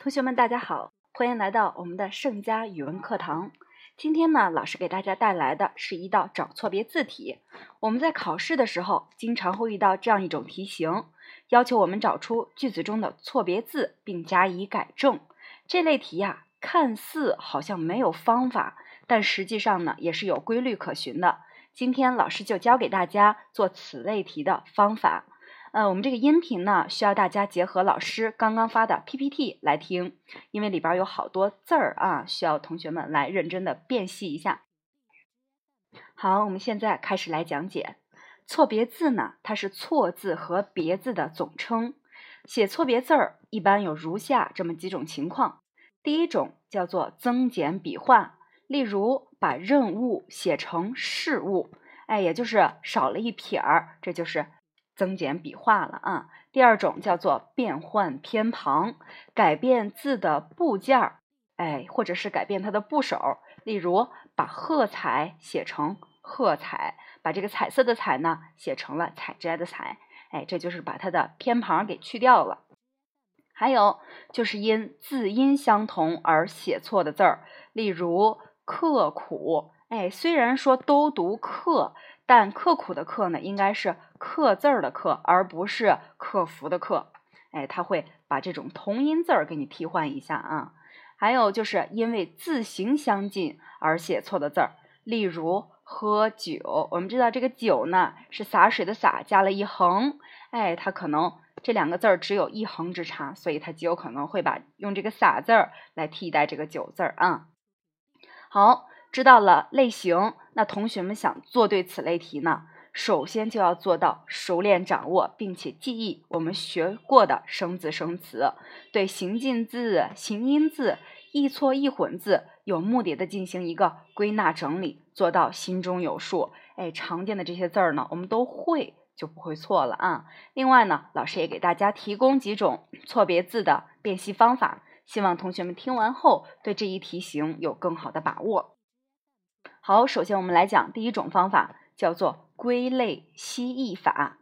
同学们，大家好，欢迎来到我们的盛佳语文课堂。今天呢，老师给大家带来的是一道找错别字题。我们在考试的时候，经常会遇到这样一种题型，要求我们找出句子中的错别字，并加以改正。这类题呀，看似好像没有方法，但实际上呢，也是有规律可循的。今天老师就教给大家做此类题的方法。呃，我们这个音频呢，需要大家结合老师刚刚发的 PPT 来听，因为里边有好多字儿啊，需要同学们来认真的辨析一下。好，我们现在开始来讲解错别字呢，它是错字和别字的总称。写错别字儿一般有如下这么几种情况：第一种叫做增减笔画，例如把任务写成事物，哎，也就是少了一撇儿，这就是。增减笔画了啊。第二种叫做变换偏旁，改变字的部件儿，哎，或者是改变它的部首。例如，把喝彩写成喝彩，把这个彩色的彩呢写成了采摘的采，哎，这就是把它的偏旁给去掉了。还有就是因字音相同而写错的字儿，例如刻苦，哎，虽然说都读刻。但刻苦的刻呢，应该是刻字儿的刻，而不是克服的克。哎，他会把这种同音字儿给你替换一下啊。还有就是因为字形相近而写错的字儿，例如喝酒。我们知道这个酒呢是洒水的洒加了一横，哎，它可能这两个字儿只有一横之差，所以它极有可能会把用这个洒字儿来替代这个酒字儿啊。好。知道了类型，那同学们想做对此类题呢，首先就要做到熟练掌握并且记忆我们学过的生字生词，对形近字、形音字、易错易混字有目的的进行一个归纳整理，做到心中有数。哎，常见的这些字儿呢，我们都会就不会错了啊。另外呢，老师也给大家提供几种错别字的辨析方法，希望同学们听完后对这一题型有更好的把握。好，首先我们来讲第一种方法，叫做归类析义法。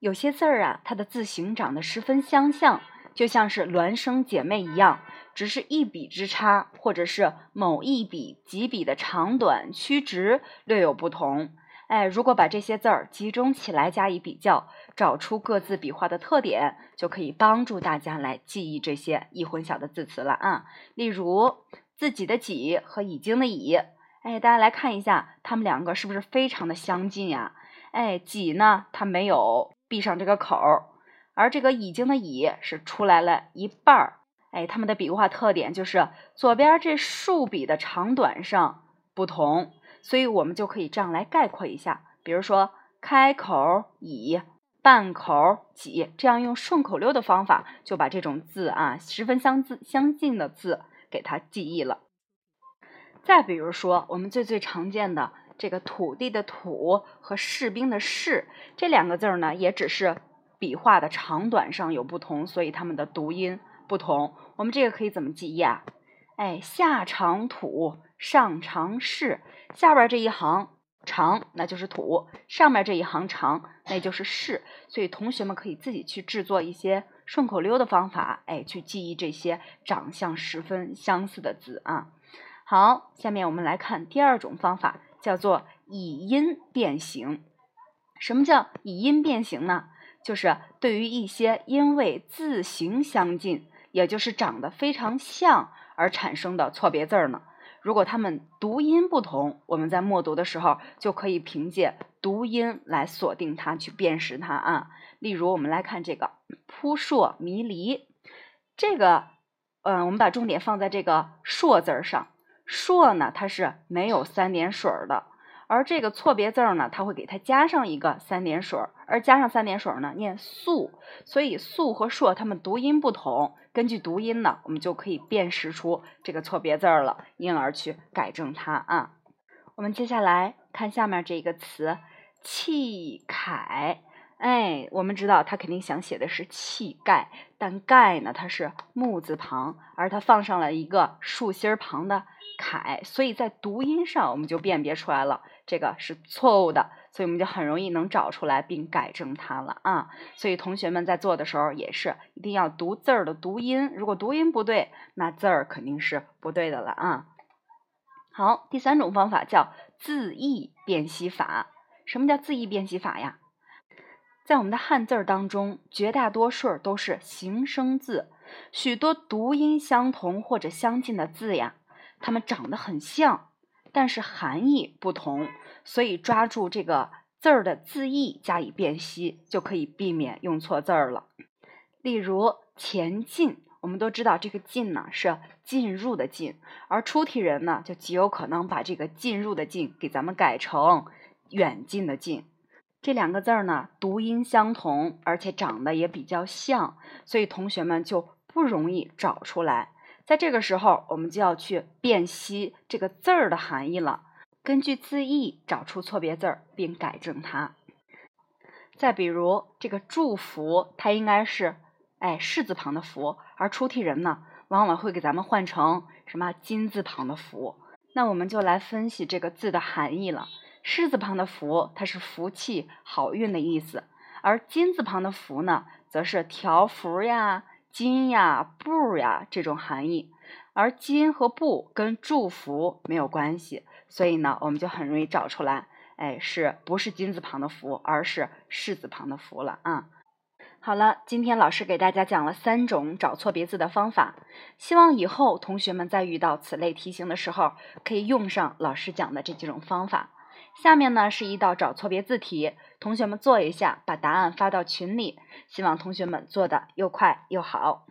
有些字儿啊，它的字形长得十分相像，就像是孪生姐妹一样，只是一笔之差，或者是某一笔几笔的长短曲直略有不同。哎，如果把这些字儿集中起来加以比较，找出各自笔画的特点，就可以帮助大家来记忆这些易混淆的字词了啊。例如，自己的己和已经的已。哎，大家来看一下，它们两个是不是非常的相近呀？哎，己呢，它没有闭上这个口儿，而这个已经的已是出来了一半儿。哎，它们的笔画特点就是左边这竖笔的长短上不同，所以我们就可以这样来概括一下，比如说开口已，半口己，这样用顺口溜的方法就把这种字啊十分相字相近的字给它记忆了。再比如说，我们最最常见的这个土地的土和士兵的士这两个字儿呢，也只是笔画的长短上有不同，所以它们的读音不同。我们这个可以怎么记忆啊？哎，下长土，上长士，下边这一行长那就是土，上面这一行长那就是士。所以同学们可以自己去制作一些顺口溜的方法，哎，去记忆这些长相十分相似的字啊。好，下面我们来看第二种方法，叫做以音变形。什么叫以音变形呢？就是对于一些因为字形相近，也就是长得非常像而产生的错别字儿呢，如果它们读音不同，我们在默读的时候就可以凭借读音来锁定它，去辨识它啊。例如，我们来看这个扑朔迷离，这个，嗯，我们把重点放在这个朔字儿上。硕呢，它是没有三点水的，而这个错别字呢，它会给它加上一个三点水，而加上三点水呢，念素，所以素和硕它们读音不同，根据读音呢，我们就可以辨识出这个错别字了，因而去改正它啊。我们接下来看下面这个词“气慨”，哎，我们知道他肯定想写的是气概，但盖呢，它是木字旁，而它放上了一个竖心旁的。楷，所以在读音上我们就辨别出来了，这个是错误的，所以我们就很容易能找出来并改正它了啊。所以同学们在做的时候也是一定要读字儿的读音，如果读音不对，那字儿肯定是不对的了啊。好，第三种方法叫字义辨析法。什么叫字义辨析法呀？在我们的汉字儿当中，绝大多数都是形声字，许多读音相同或者相近的字呀，它们长得很像，但是含义不同，所以抓住这个字儿的字义加以辨析，就可以避免用错字儿了。例如“前进”，我们都知道这个“进”呢是进入的“进”，而出题人呢就极有可能把这个“进入”的“进”给咱们改成远近的“近”。这两个字儿呢，读音相同，而且长得也比较像，所以同学们就不容易找出来。在这个时候，我们就要去辨析这个字儿的含义了，根据字义找出错别字儿，并改正它。再比如这个“祝福”，它应该是哎“士”字旁的“福”，而出题人呢，往往会给咱们换成什么“金”字旁的“福”。那我们就来分析这个字的含义了。狮字旁的福，它是福气、好运的意思；而金字旁的福呢，则是条幅呀、金呀、布呀这种含义。而金和布跟祝福没有关系，所以呢，我们就很容易找出来，哎，是不是金字旁的福，而是士字旁的福了啊？好了，今天老师给大家讲了三种找错别字的方法，希望以后同学们在遇到此类题型的时候，可以用上老师讲的这几种方法。下面呢是一道找错别字题，同学们做一下，把答案发到群里，希望同学们做的又快又好。